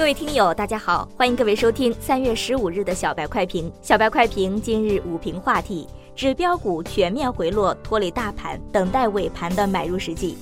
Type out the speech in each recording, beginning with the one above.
各位听友，大家好，欢迎各位收听三月十五日的小白快评。小白快评今日午评话题：指标股全面回落，拖累大盘，等待尾盘的买入时机。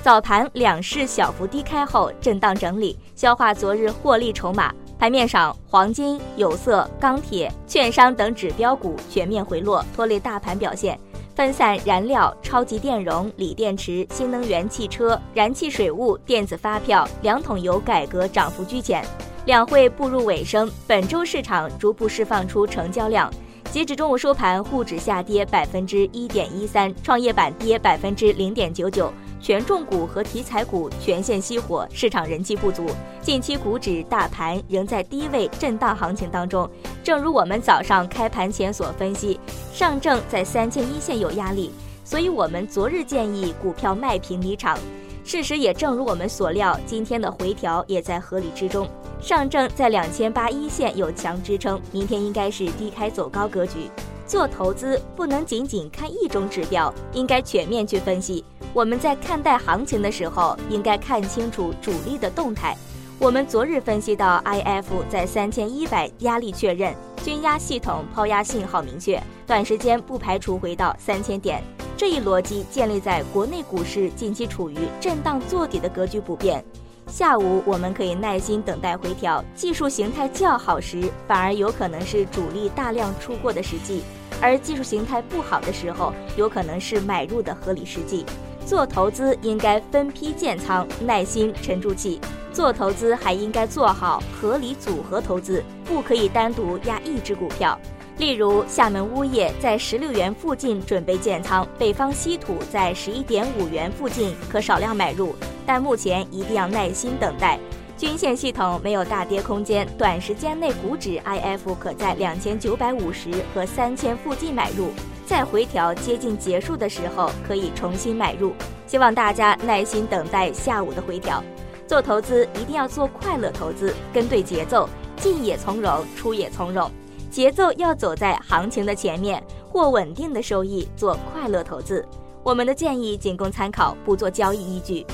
早盘两市小幅低开后，震荡整理，消化昨日获利筹码。盘面上，黄金、有色、钢铁、券商等指标股全面回落，拖累大盘表现。分散燃料、超级电容、锂电池、新能源汽车、燃气水务、电子发票、两桶油改革涨幅居前。两会步入尾声，本周市场逐步释放出成交量。截止中午收盘，沪指下跌百分之一点一三，创业板跌百分之零点九九。权重股和题材股全线熄火，市场人气不足。近期股指大盘仍在低位震荡行情当中。正如我们早上开盘前所分析，上证在三千一线有压力，所以我们昨日建议股票卖平离场。事实也正如我们所料，今天的回调也在合理之中。上证在两千八一线有强支撑，明天应该是低开走高格局。做投资不能仅仅看一种指标，应该全面去分析。我们在看待行情的时候，应该看清楚主力的动态。我们昨日分析到，IF 在三千一百压力确认，均压系统抛压信号明确，短时间不排除回到三千点。这一逻辑建立在国内股市近期处于震荡做底的格局不变。下午我们可以耐心等待回调，技术形态较好时，反而有可能是主力大量出货的时机；而技术形态不好的时候，有可能是买入的合理时机。做投资应该分批建仓，耐心沉住气。做投资还应该做好合理组合投资，不可以单独压一只股票。例如，厦门钨业在十六元附近准备建仓，北方稀土在十一点五元附近可少量买入，但目前一定要耐心等待。均线系统没有大跌空间，短时间内股指 IF 可在两千九百五十和三千附近买入。在回调接近结束的时候，可以重新买入。希望大家耐心等待下午的回调。做投资一定要做快乐投资，跟对节奏，进也从容，出也从容。节奏要走在行情的前面，或稳定的收益，做快乐投资。我们的建议仅供参考，不做交易依据。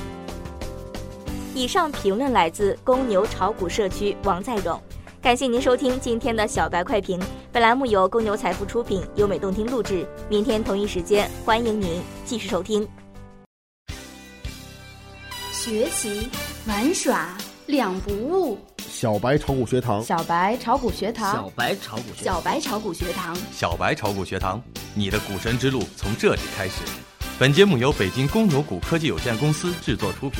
以上评论来自公牛炒股社区王在荣。感谢您收听今天的小白快评，本栏目由公牛财富出品，优美动听录制。明天同一时间，欢迎您继续收听。学习玩耍两不误，小白炒股学堂，小白炒股学堂，小白炒股学小白炒股学堂，小白炒股学堂，你的股神之路从这里开始。本节目由北京公牛股科技有限公司制作出品。